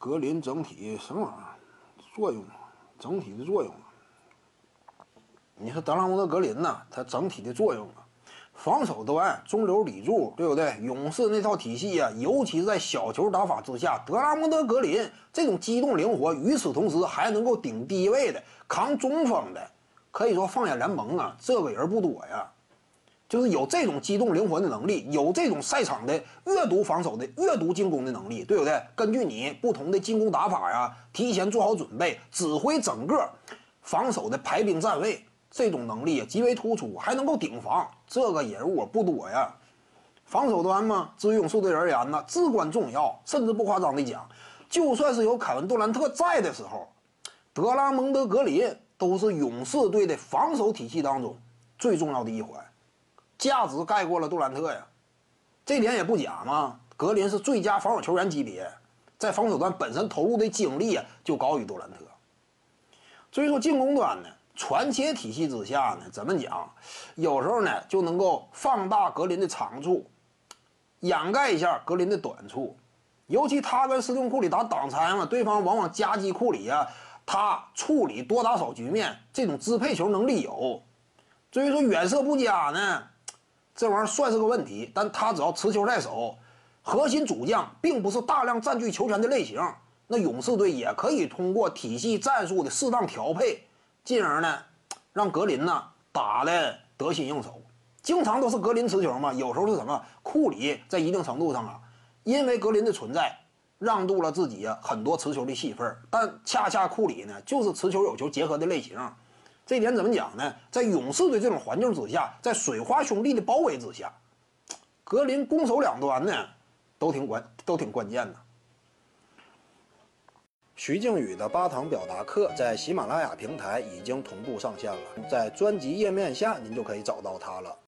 格林整体什么玩意儿作用？整体的作用啊？你说德拉蒙德格林呐，他整体的作用啊，防守端中流砥柱，对不对？勇士那套体系啊，尤其是在小球打法之下，德拉蒙德格林这种机动灵活，与此同时还能够顶低位的、扛中锋的，可以说放眼联盟啊，这个人不多呀。就是有这种机动灵活的能力，有这种赛场的阅读防守的、阅读进攻的能力，对不对？根据你不同的进攻打法呀，提前做好准备，指挥整个防守的排兵站位。这种能力极为突出，还能够顶防，这个人物不多呀。防守端嘛，至于勇士队而言呢，至关重要。甚至不夸张的讲，就算是有凯文杜兰特在的时候，德拉蒙德格林都是勇士队的防守体系当中最重要的一环，价值盖过了杜兰特呀。这点也不假嘛，格林是最佳防守球员级别，在防守端本身投入的精力啊就高于杜兰特。至于说进攻端呢？传切体系之下呢，怎么讲？有时候呢就能够放大格林的长处，掩盖一下格林的短处。尤其他跟斯通库里打挡拆嘛，对方往往夹击库里啊，他处理多打少局面，这种支配球能力有。至于说远射不佳呢，这玩意儿算是个问题。但他只要持球在手，核心主将并不是大量占据球权的类型，那勇士队也可以通过体系战术的适当调配。进而呢，让格林呢打的得心应手，经常都是格林持球嘛。有时候是什么库里在一定程度上啊，因为格林的存在，让渡了自己很多持球的戏份。但恰恰库里呢，就是持球有球结合的类型。这点怎么讲呢？在勇士的这种环境之下，在水花兄弟的包围之下，格林攻守两端呢都挺关都挺关键的。徐静宇的八堂表达课在喜马拉雅平台已经同步上线了，在专辑页面下您就可以找到它了。